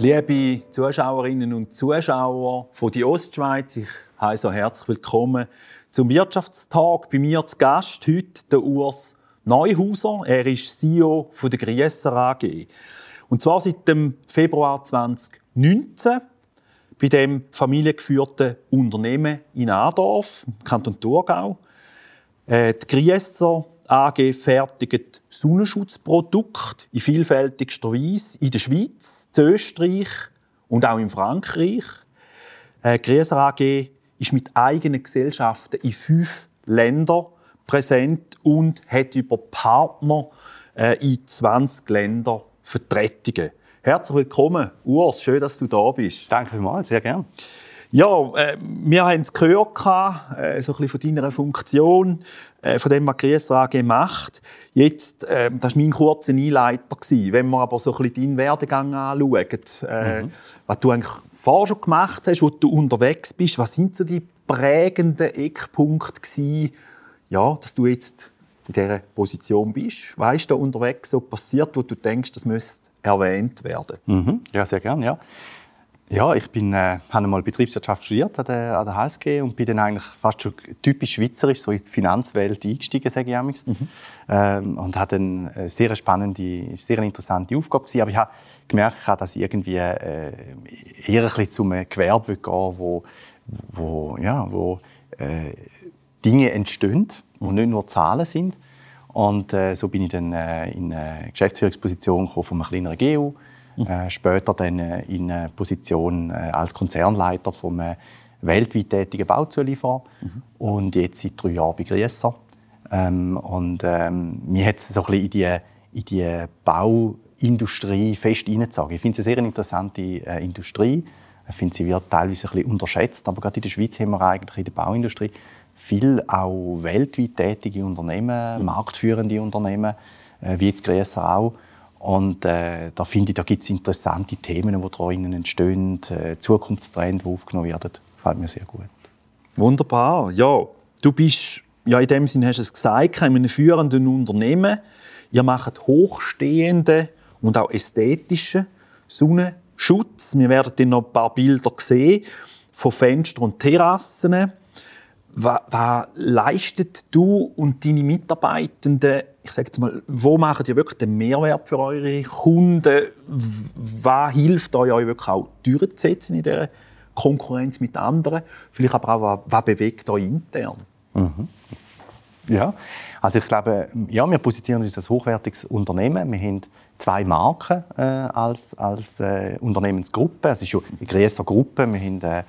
Liebe Zuschauerinnen und Zuschauer von die Ostschweiz, ich heiße herzlich willkommen zum Wirtschaftstag. Bei mir zu Gast heute der Urs Neuhauser. Er ist CEO von der Grieser AG. Und zwar seit dem Februar 2019 bei dem familiengeführten Unternehmen in Adorf, im Kanton Thurgau. Äh, die Grieser AG fertigt Sonnenschutzprodukte in vielfältigster Weise in der Schweiz in Österreich und auch in Frankreich. Äh, Grieser AG ist mit eigenen Gesellschaften in fünf Ländern präsent und hat über Partner äh, in 20 Ländern Vertretungen. Herzlich willkommen, Urs. Schön, dass du da bist. Danke vielmals, sehr gerne. Ja, äh, wir haben es gehört, äh, so ein bisschen von deiner Funktion, äh, von dem, was Grieser AG macht. Jetzt, äh, das war mein kurzer Einleiter. Gewesen. Wenn wir aber so ein bisschen deinen Werdegang anschauen, äh, mhm. was du eigentlich vorher schon gemacht hast, wo du unterwegs bist, was sind so die prägenden Eckpunkte gewesen, ja, dass du jetzt in dieser Position bist? Was ist da unterwegs so passiert, wo du denkst, das müsste erwähnt werden? Mhm. Ja, sehr gerne, ja. Ja, ich bin, äh, habe einmal Betriebswirtschaft studiert an der, an der HSG und bin dann eigentlich fast schon typisch schweizerisch so in die Finanzwelt eingestiegen, sage ich mhm. ähm, und hatte dann eine sehr spannende, sehr interessante Aufgabe gewesen. Aber ich habe gemerkt, dass ich irgendwie äh, eher ein bisschen zum Gewerbe gehen wo, wo, ja, wo äh, Dinge entstehen und nicht nur Zahlen sind. Und äh, so bin ich dann äh, in eine Geschäftsführungsposition gekommen von einem kleineren GU äh, später dann äh, in eine Position äh, als Konzernleiter vom äh, weltweit tätigen Bauzulieferer mhm. und jetzt seit drei Jahren bei Grieser. Ähm, und ähm, mir hat es so ein bisschen in die, in die Bauindustrie fest hineingezogen. Ich finde es eine sehr interessante Industrie. Ich finde, sie wird teilweise ein bisschen unterschätzt, aber gerade in der Schweiz haben wir eigentlich in der Bauindustrie viel auch weltweit tätige Unternehmen, mhm. marktführende Unternehmen, äh, wie jetzt Grieser auch. Und äh, da finde ich, da gibt es interessante Themen, die drinnen entstehen, äh, Zukunftstrends, die aufgenommen werden. Das gefällt mir sehr gut. Wunderbar. Ja, du bist, ja, in dem Sinne hast du es gesagt, in einem führenden Unternehmen. Ihr macht hochstehende und auch ästhetische Sonnenschutz. Wir werden dann noch ein paar Bilder sehen von Fenstern und Terrassen. Was, was leistet du und deine Mitarbeitenden ich sage jetzt mal, wo macht ihr wirklich den Mehrwert für eure Kunden? Was hilft euch, euch wirklich auch durchzusetzen in dieser Konkurrenz mit anderen? Vielleicht aber auch, was, was bewegt euch intern? Mhm. Ja, also ich glaube, ja, wir positionieren uns als hochwertiges Unternehmen. Wir haben zwei Marken äh, als, als äh, Unternehmensgruppe. Es ist schon eine größere Gruppe. Wir haben äh,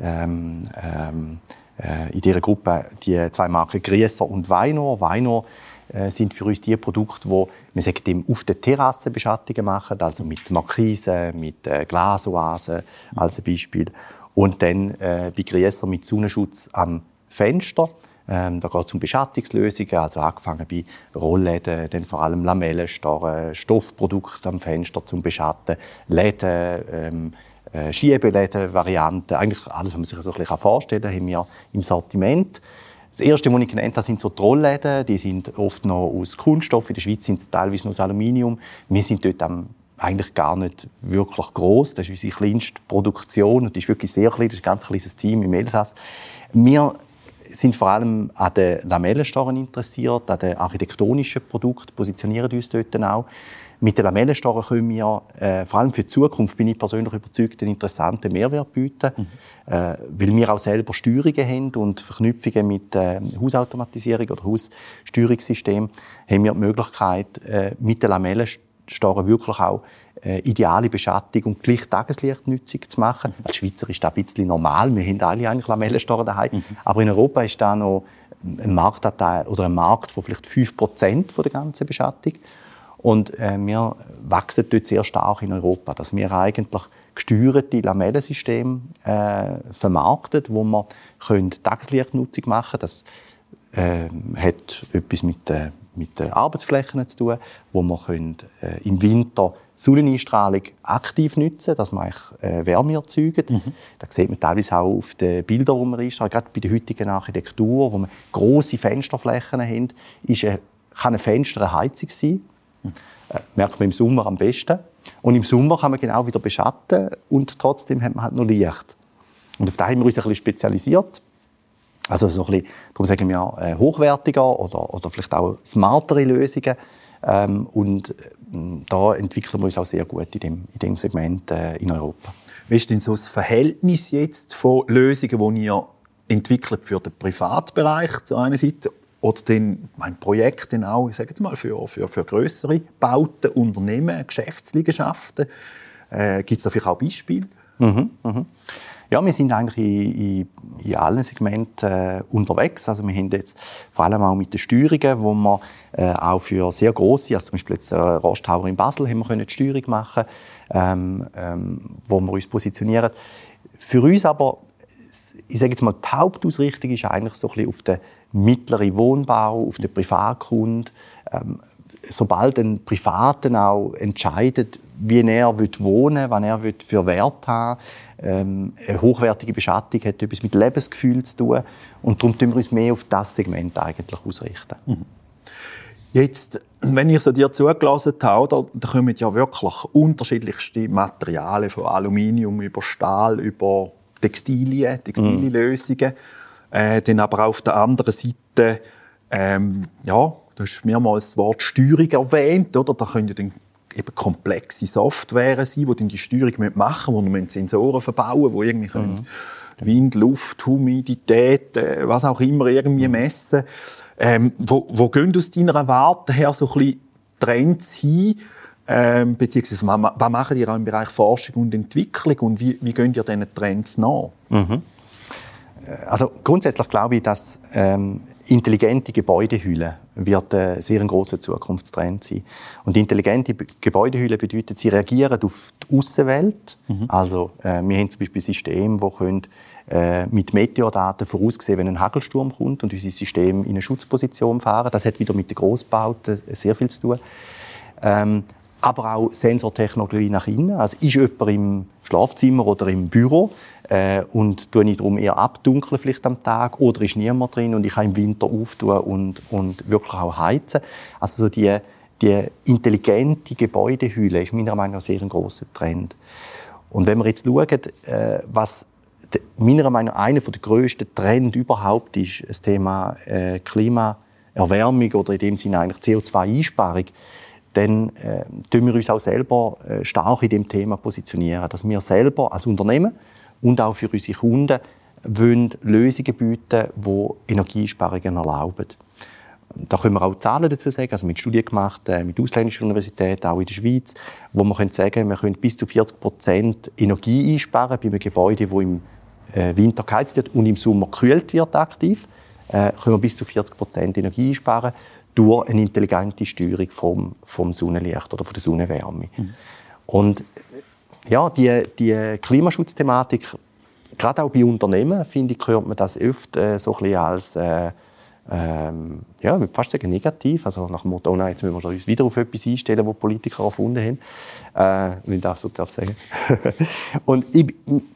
ähm, ähm, äh, in dieser Gruppe die zwei Marken Grieser und Weinor. Weinor äh, sind für uns die Produkte, die wir sagen, auf der Terrasse Beschattungen machen, also mit Markisen, mit äh, Glasoasen als Beispiel. Und dann äh, bei Grieser mit Sonnenschutz am Fenster. Ähm, da geht es um Beschattungslösungen, also angefangen bei Rollläden, dann vor allem Lamellenstarren, Stoffprodukte am Fenster zum Beschatten, Läden, ähm, äh, Schiebeläden, Varianten, eigentlich alles, was man sich so ein bisschen vorstellen kann, haben wir im Sortiment. Das erste, was ich genannt habe, sind so Trollläden. Die sind oft noch aus Kunststoff. In der Schweiz sind es teilweise noch aus Aluminium. Wir sind dort eigentlich gar nicht wirklich groß. Das ist unsere kleinste Produktion und die ist wirklich sehr klein. Das ist ein ganz kleines Team im Elsass. Wir sind vor allem an den Lamellenstarren interessiert, an den architektonischen Produkten, positionieren uns dort auch. Mit den Lamellenstarren können wir, äh, vor allem für die Zukunft, bin ich persönlich überzeugt, einen interessanten Mehrwert bieten, mhm. äh, weil wir auch selber Steuerungen haben und Verknüpfungen mit äh, Hausautomatisierung oder Haussteuerungssystem haben wir die Möglichkeit, äh, mit den Lamellenstarren wirklich auch äh, ideale Beschattung und gleich Tageslichtnutzung zu machen. Als Schweizer ist das ein bisschen normal. Wir haben alle eigentlich Lamellenstarren daheim. Mhm. Aber in Europa ist da noch ein Marktanteil oder ein Markt von vielleicht 5% der ganzen Beschattung. Und äh, wir wachsen dort sehr stark in Europa, dass wir eigentlich gesteuerte Lamellensysteme äh, vermarkten, wo man Tageslichtnutzung machen können. Das äh, hat etwas mit, äh, mit den Arbeitsflächen zu tun, wo man können, äh, im Winter Sonneneinstrahlung aktiv nutzen, dass man äh, Wärme erzeugt. Mhm. Das sieht man teilweise auch auf den Bildern, die man einstrahlt. Gerade bei der heutigen Architektur, wo man große Fensterflächen haben, ist eine, kann ein Fenster eine Heizung sein. Mhm. Äh, merkt man im Sommer am besten. Und im Sommer kann man genau wieder beschatten und trotzdem hat man halt noch Licht. Und auf das haben wir uns ein bisschen spezialisiert. Also so ein bisschen, darum sagen wir äh, hochwertiger oder, oder vielleicht auch smartere Lösungen. Ähm, und äh, da entwickeln wir uns auch sehr gut in dem, in dem Segment äh, in Europa. Wie ist denn so das Verhältnis jetzt von Lösungen, die ihr entwickelt für den Privatbereich zu einer Seite oder den, mein Projekt dann auch, ich sage jetzt mal, für, für, für größere Bauten, Unternehmen, Geschäftsliegenschaften? Äh, Gibt es da vielleicht auch Beispiele? Mhm, mh. Ja, wir sind eigentlich in, in, in allen Segmenten äh, unterwegs. Also wir haben jetzt vor allem auch mit den Steuerungen, wo wir äh, auch für sehr große, also zum Beispiel jetzt äh, Rosthauer in Basel, haben wir können die Steuerung machen, ähm, ähm, wo wir uns positionieren. Für uns aber, ich sage jetzt mal, die Hauptausrichtung ist eigentlich so ein bisschen auf den mittleren Wohnbau, auf den Privatkunden. Ähm, sobald ein Privaten auch entscheidet, wie er wohnen will, was er für Wert haben ähm, eine hochwertige Beschattung hat etwas mit Lebensgefühl zu tun. Und darum tun wir uns mehr auf das Segment eigentlich ausrichten. Mhm. Jetzt, wenn ich so dir zugelassen habe, da, da kommen ja wirklich unterschiedlichste Materialien, von Aluminium über Stahl, über Textilien, Textilienlösungen. Mhm. Äh, dann aber auf der anderen Seite, ähm, ja, du hast mehrmals das Wort Steuerung erwähnt, oder? Da können ja dann eben komplexe Software sein, die dann die Steuerung machen müssen, man Sensoren verbauen die irgendwie mhm. Wind, Luft, Humidität, äh, was auch immer irgendwie mhm. messen ähm, wo, wo gehen aus deiner Warte her so ein bisschen Trends hin? Ähm, beziehungsweise was machen ihr auch im Bereich Forschung und Entwicklung und wie, wie gehen ihr diesen Trends nach? Mhm. Also grundsätzlich glaube ich, dass ähm, intelligente Gebäudehülle wird ein sehr großer Zukunftstrend sein. Und intelligente Gebäudehülle bedeutet, sie reagieren auf die Außenwelt. Mhm. Also äh, wir haben zum Beispiel Systeme, die können, äh, mit Meteordaten voraussehen, wenn ein Hagelsturm kommt und unser System in eine Schutzposition fahren. Das hat wieder mit den Grossbauten sehr viel zu tun. Ähm, aber auch Sensortechnologie nach innen. Also ist jemand im Schlafzimmer oder im Büro äh, und tue ich darum eher abdunkeln vielleicht am Tag oder ist niemand drin und ich kann im Winter auftun und, und wirklich auch heizen. Also so die, die intelligente Gebäudehülle ist meiner Meinung nach sehr ein großer Trend. Und wenn wir jetzt schauen, äh, was meiner Meinung nach einer der grössten Trends überhaupt ist, das Thema äh, Klimaerwärmung oder in dem Sinne eigentlich CO2-Einsparung, dann äh, tun wir uns auch selber äh, stark in dem Thema positionieren, dass wir selber als Unternehmen und auch für unsere Kunden wollen Lösungen bieten, die Energiesparungen erlauben. Da können wir auch Zahlen dazu sagen, also mit Studien gemacht, äh, mit ausländischen Universitäten, auch in der Schweiz, wo man können sagen wir können bis zu 40 Prozent Energie einsparen bei einem Gebäude, das im äh, Winter geheizt wird und im Sommer gekühlt wird aktiv, äh, können wir bis zu 40 Prozent Energie einsparen durch eine intelligente Steuerung vom, vom Sonnenlicht oder von der Sonnenwärme. Mhm. Und ja, die, die Klimaschutzthematik, gerade auch bei Unternehmen, finde ich, hört man das oft äh, so ein bisschen als äh, ähm, ja, fast sagen negativ. Also nach dem Motto, oh nein, jetzt müssen wir uns wieder auf etwas einstellen, was Politiker erfunden haben. Äh, wenn ich das so darf sagen. und ich,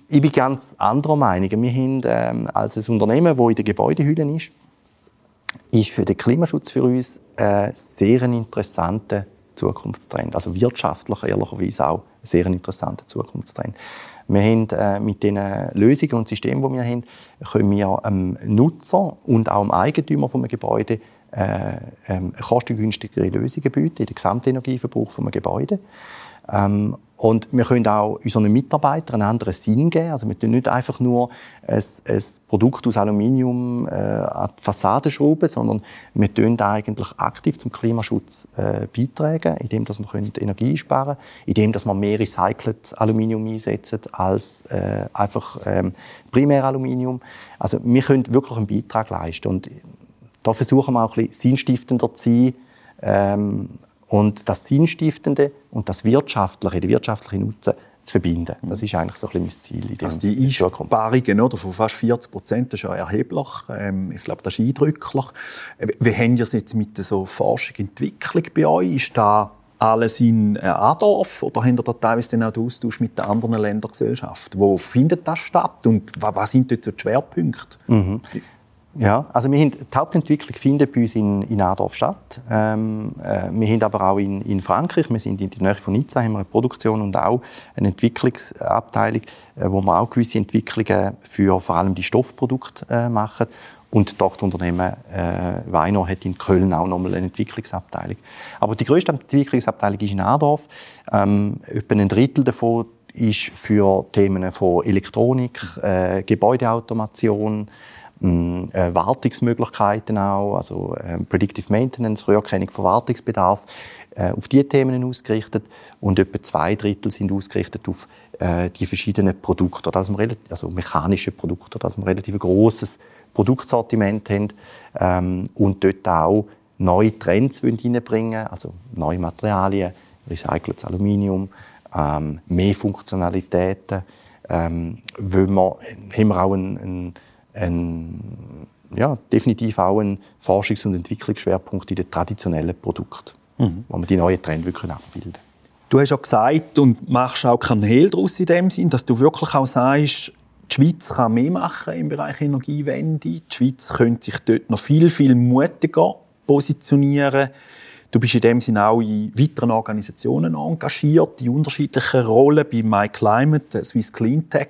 ich bin ganz anderer Meinung. Wir haben ähm, als ein Unternehmen, das in der Gebäudehülle ist, ist für den Klimaschutz für uns ein sehr interessanter Zukunftstrend. Also wirtschaftlich ehrlicherweise auch ein sehr interessanter Zukunftstrend. Wir haben äh, mit den Lösungen und Systemen, die wir haben, können wir dem Nutzer und auch dem Eigentümer des Gebäudes äh, ähm, kostengünstigere Lösungen bieten in den Gesamtenergieverbrauch des Gebäudes. Ähm, und wir können auch unseren Mitarbeitern einen anderen Sinn geben. Also wir tun nicht einfach nur ein, ein Produkt aus Aluminium äh, an die Fassade schrauben, sondern wir tun eigentlich aktiv zum Klimaschutz äh, beitragen, indem dass wir Energie sparen können, indem dass wir mehr recyceltes Aluminium einsetzen als äh, einfach ähm, Primäraluminium. Also wir können wirklich einen Beitrag leisten. Und da versuchen wir auch ein bisschen sinnstiftender zu sein. Ähm, und das Sinnstiftende und das Wirtschaftliche, die wirtschaftliche Nutzen zu verbinden. Das ist eigentlich so ein bisschen mein Ziel. In also die Einsparungen oder, von fast 40 Prozent, das ist ja erheblich. Ähm, ich glaube, das ist eindrücklich. Wie haben Sie es jetzt mit so Forschung und Entwicklung bei euch? Ist da alles in äh, Adorf oder haben ihr da teilweise dann auch den Austausch mit den anderen Ländergesellschaften? Wo findet das statt und was sind dort so die Schwerpunkte? Mhm. Ja, also wir haben, die Hauptentwicklung findet bei uns in, in Adorf statt. Ähm, äh, wir haben aber auch in, in Frankreich, wir sind in der Nähe von Nizza, haben wir eine Produktion und auch eine Entwicklungsabteilung, äh, wo wir auch gewisse Entwicklungen für vor allem die Stoffprodukte äh, machen. Und das Tochterunternehmen äh, Weino hat in Köln auch nochmal eine Entwicklungsabteilung. Aber die größte Entwicklungsabteilung ist in Adorf. Ähm, etwa ein Drittel davon ist für Themen von Elektronik, äh, Gebäudeautomation, äh, Wartungsmöglichkeiten auch, also äh, Predictive Maintenance, Früherkennung von Wartungsbedarf, äh, auf diese Themen ausgerichtet. Und etwa zwei Drittel sind ausgerichtet auf äh, die verschiedenen Produkte, also, also mechanische Produkte, dass wir relativ großes Produktsortiment haben ähm, und dort auch neue Trends reinbringen also neue Materialien, recyceltes Aluminium, ähm, mehr Funktionalitäten, ähm, wir, haben wir auch einen, einen ein, ja, definitiv auch ein Forschungs- und Entwicklungsschwerpunkt in den traditionellen Produkten, mhm. wo wir die neuen Trends wirklich abbilden Du hast ja gesagt und machst auch Kanäle daraus in dem Sinn, dass du wirklich auch sagst, die Schweiz kann mehr machen im Bereich Energiewende. Die Schweiz könnte sich dort noch viel, viel mutiger positionieren. Du bist in dem Sinne auch in weiteren Organisationen engagiert, in unterschiedlichen Rollen, bei MyClimate, Swiss Cleantech.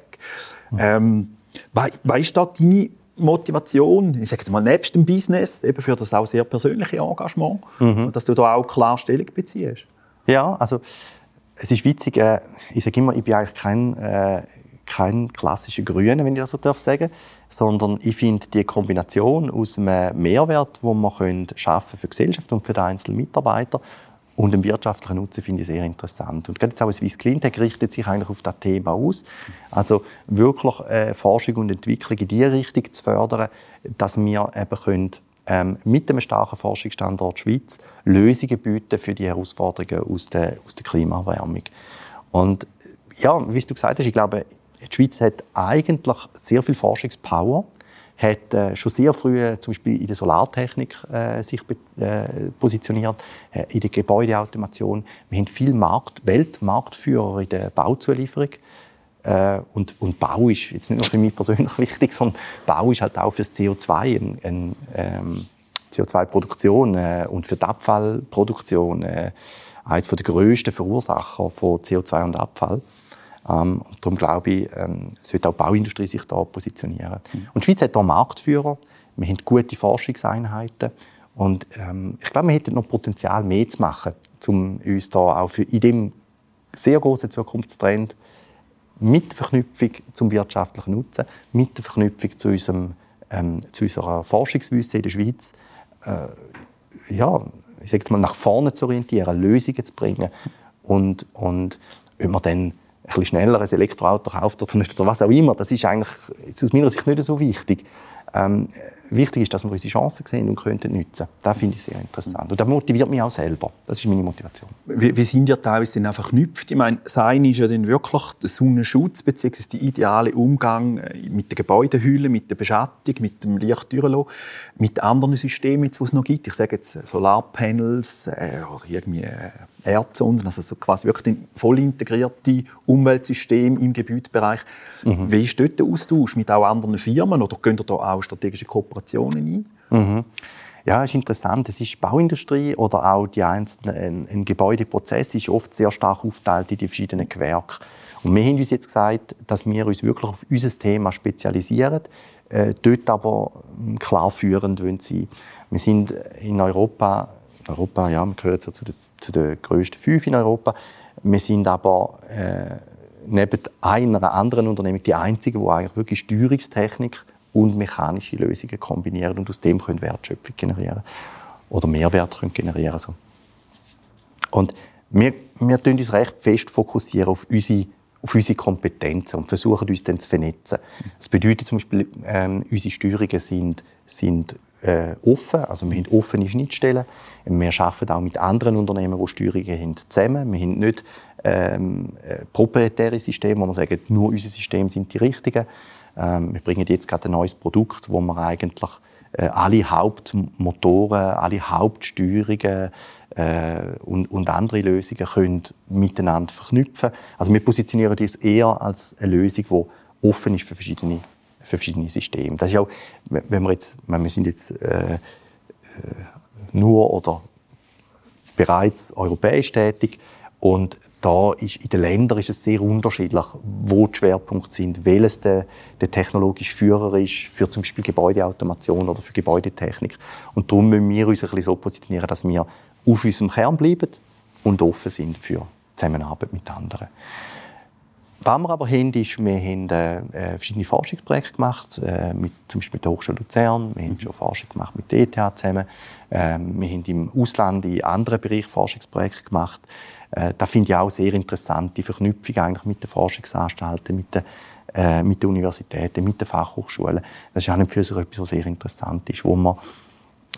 Mhm. Ähm, was ist da deine Motivation, ich sage mal, nebst dem Business, eben für das auch sehr persönliche Engagement, mhm. dass du da auch klar Stellung beziehst? Ja, also es ist witzig, äh, ich sage immer, ich bin eigentlich kein, äh, kein klassischer Grüner, wenn ich das so darf sagen, sondern ich finde die Kombination aus einem Mehrwert, den wir können schaffen für die Gesellschaft und für den einzelnen Mitarbeiter und den wirtschaftlichen Nutzen finde ich sehr interessant. Und gerade jetzt auch Swiss Cleantech richtet sich eigentlich auf das Thema aus. Also wirklich äh, Forschung und Entwicklung in die Richtung zu fördern, dass wir eben können, ähm, mit einem starken Forschungsstandort Schweiz Lösungen bieten für die Herausforderungen aus der, aus der Klimaerwärmung. Und ja, wie du gesagt hast, ich glaube, die Schweiz hat eigentlich sehr viel Forschungspower hat äh, schon sehr früh äh, zum Beispiel in der Solartechnik äh, sich äh, positioniert, äh, in der Gebäudeautomation. Wir haben viel Markt, Weltmarktführer in der Bauzulieferung. Äh, und, und, Bau ist jetzt nicht nur für mich persönlich wichtig, sondern Bau ist halt auch für das CO2 ein, ein ähm, CO2-Produktion und für die Abfallproduktion eines der grössten Verursacher von CO2 und Abfall. Ähm, und darum glaube ich, ähm, sollte auch die Bauindustrie sich da positionieren. Mhm. Und die Schweiz hat hier Marktführer. Wir haben gute Forschungseinheiten. Und ähm, ich glaube, wir hätten noch Potenzial, mehr zu machen, um uns da auch für in dem sehr großen Zukunftstrend mit der Verknüpfung zum wirtschaftlichen Nutzen, mit der Verknüpfung zu, unserem, ähm, zu unserer Forschungswüste in der Schweiz, äh, ja, ich sage mal, nach vorne zu orientieren, Lösungen zu bringen. Und, und wenn man dann ein bisschen schneller ein Elektroauto kauft oder nicht, oder was auch immer, das ist eigentlich aus meiner Sicht nicht so wichtig. Ähm, wichtig ist, dass wir unsere Chancen sehen und könnten nutzen. Das finde ich sehr interessant. Und das motiviert mich auch selber. Das ist meine Motivation. Wie, wie sind ja teilweise dann einfach verknüpft? Ich meine, sein ist ja dann wirklich der Sonnenschutz bzw. der ideale Umgang äh, mit der Gebäudehülle, mit der Beschattung, mit dem Lichttürlo, mit anderen Systemen, die es noch gibt. Ich sage jetzt Solarpanels äh, oder irgendwie äh, Erdsonden, also so quasi wirklich ein voll integrierte Umweltsystem im Gebäudebereich. Mhm. Wie ist dort der Austausch mit auch anderen Firmen oder gehen ihr da auch strategische Kooperationen ein? Mhm. Ja, ist interessant. Es ist Bauindustrie oder auch die einzelnen, ein, ein Gebäudeprozess ist oft sehr stark aufgeteilt in die verschiedenen Gewerke. Und wir haben uns jetzt gesagt, dass wir uns wirklich auf unser Thema spezialisieren, äh, dort aber hm, klar führend wollen sein. Wir sind in Europa, Europa, ja, wir gehören so zu den zu den grössten fünf in Europa. Wir sind aber äh, neben einer anderen Unternehmung die einzige, die eigentlich wirklich Steuerungstechnik und mechanische Lösungen kombinieren und aus dem können Wertschöpfung generieren oder Mehrwert können generieren so. Und wir, wir tun uns recht fest fokussieren auf unsere, auf unsere Kompetenzen und versuchen uns dann zu vernetzen. Das bedeutet zum Beispiel, ähm, unsere Steuerungen sind, sind äh, offen, also wir haben offene Schnittstellen. Wir arbeiten auch mit anderen Unternehmen, die Steuerungen haben, zusammen. Wir haben nicht ähm, äh, proprietäre Systeme, wo wir sagen, nur unsere Systeme sind die richtigen. Ähm, wir bringen jetzt gerade ein neues Produkt, wo wir eigentlich äh, alle Hauptmotoren, alle Hauptsteuerungen äh, und, und, andere Lösungen können miteinander verknüpfen. Also wir positionieren uns eher als eine Lösung, die offen ist für verschiedene, für verschiedene Systeme. Das ist auch, wenn wir jetzt, wir sind jetzt äh, äh, nur oder bereits europäisch tätig, und da ist, in den Ländern ist es sehr unterschiedlich, wo die Schwerpunkte sind, welches der, der technologische Führer ist für zum Beispiel Gebäudeautomation oder für Gebäudetechnik. Und darum müssen wir uns ein bisschen so positionieren, dass wir auf unserem Kern bleiben und offen sind für Zusammenarbeit mit anderen. Was wir aber haben, ist, wir haben äh, äh, verschiedene Forschungsprojekte gemacht, äh, mit, zum Beispiel mit der Hochschule Luzern, wir haben schon Forschung gemacht mit der ETH zusammen, äh, wir haben im Ausland in anderen Bereichen Forschungsprojekte gemacht. Äh, da finde ich auch sehr interessant, die Verknüpfung eigentlich mit den Forschungsanstalten, mit den, äh, mit den Universitäten, mit den Fachhochschulen. Das ist auch für so etwas, was sehr interessant ist, wo man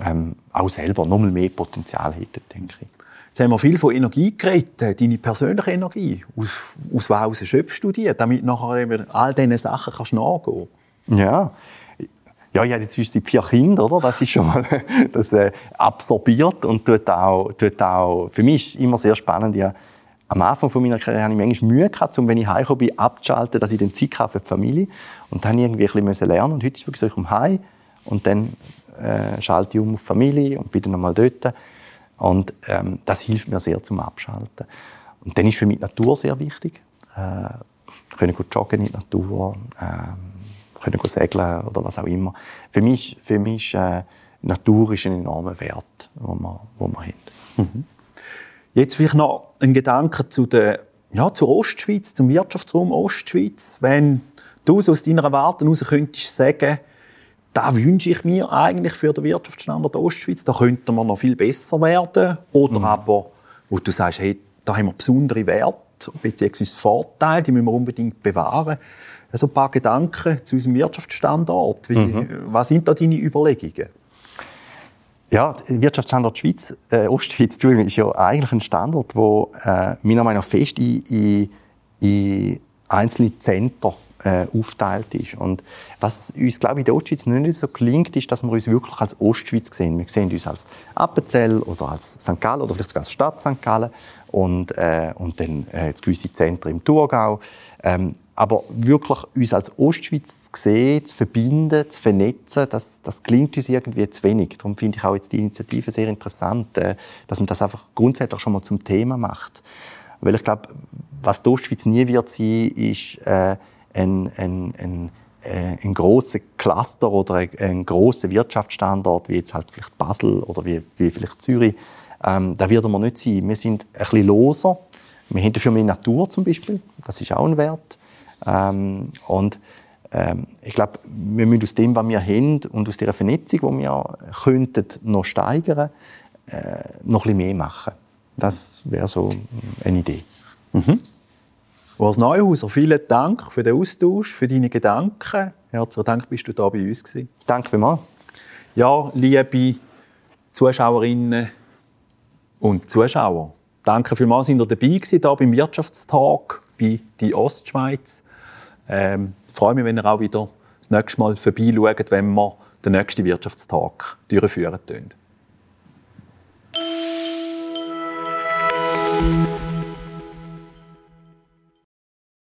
ähm, auch selber noch mehr Potenzial hätte, denke ich. Jetzt haben wir viel von Energie geredet. Deine persönliche Energie, aus, aus was schöpfst du die, damit nachher eben all diesen Sachen kannst nachgehen Ja, ja, ich habe jetzt die vier Kinder, oder? Das ist schon mal das äh, absorbiert und tut auch, tut auch, für mich ist immer sehr spannend. Ja, am Anfang von meiner Karriere hatte ich manchmal Mühe gehabt, um, wenn ich heimgekommen bin, abzuschalten, dass ich den Zeit habe für die Familie. Und dann irgendwie ein bisschen lernen. Und heute ist es wirklich so, ich komme heim und dann äh, schalte ich um auf die Familie und bin dann nochmal dort. Und ähm, das hilft mir sehr zum Abschalten. Und dann ist für mich die Natur sehr wichtig. Äh, können gut joggen in der Natur. Äh, können segeln oder was auch immer. Für mich, für mich äh, Natur ist ein enormer Wert, den wir, den wir haben. Mhm. Jetzt vielleicht noch ein Gedanke zu der, ja, zur Ostschweiz, zum Wirtschaftsraum Ostschweiz. Wenn du aus deiner Warte heraus könntest sagen, da wünsche ich mir eigentlich für den Wirtschaftsstandort Ostschweiz, da könnte man noch viel besser werden. Oder mhm. aber, wo du sagst, hey, da haben wir besondere Werte bzw. Vorteile, die müssen wir unbedingt bewahren so ein paar Gedanken zu unserem Wirtschaftsstandort. Wie, mhm. Was sind da deine Überlegungen? Ja, Wirtschaftsstandort Schweiz, äh, Ostschweiz ist ja eigentlich ein Standort, der äh, meiner Meinung nach fest in, in, in einzelne Zentren äh, aufteilt ist. Und was uns, glaube ich, in der Ostschweiz nicht so gelingt, ist, dass wir uns wirklich als Ostschweiz sehen. Wir sehen uns als Appenzell oder als St. Gallen oder vielleicht sogar als Stadt St. Gallen und, äh, und dann äh, gewisse Zentren im Thurgau. Ähm, aber wirklich uns als Ostschweiz zu sehen, zu verbinden, zu vernetzen, das, das klingt uns irgendwie zu wenig. Darum finde ich auch jetzt die Initiative sehr interessant, äh, dass man das einfach grundsätzlich schon mal zum Thema macht. Weil ich glaube, was die Ostschweiz nie wird sein, ist äh, ein, ein, ein, äh, ein großer Cluster oder ein, großer Wirtschaftsstandort, wie jetzt halt vielleicht Basel oder wie, wie vielleicht Zürich. Ähm, da werden wir nicht sein. Wir sind ein bisschen loser. Wir haben dafür mehr Natur zum Beispiel. Das ist auch ein Wert. Ähm, und ähm, ich glaube, wir müssen aus dem, was wir haben und aus der Vernetzung, die wir könnten, noch steigern, äh, noch ein bisschen mehr machen. Das wäre so eine Idee. Mhm. Urs Neuhauser, vielen Dank für den Austausch, für deine Gedanken. Herzlichen Dank, bist du da bei uns gewesen. Danke vielmals. Ja, liebe Zuschauerinnen und Zuschauer, danke vielmals, dass ihr dabei gewesen, hier beim Wirtschaftstag bei «Die Ostschweiz». Ähm, ich freue mich, wenn ihr auch wieder das nächste Mal vorbeischaut, wenn wir den nächsten Wirtschaftstag durchführen.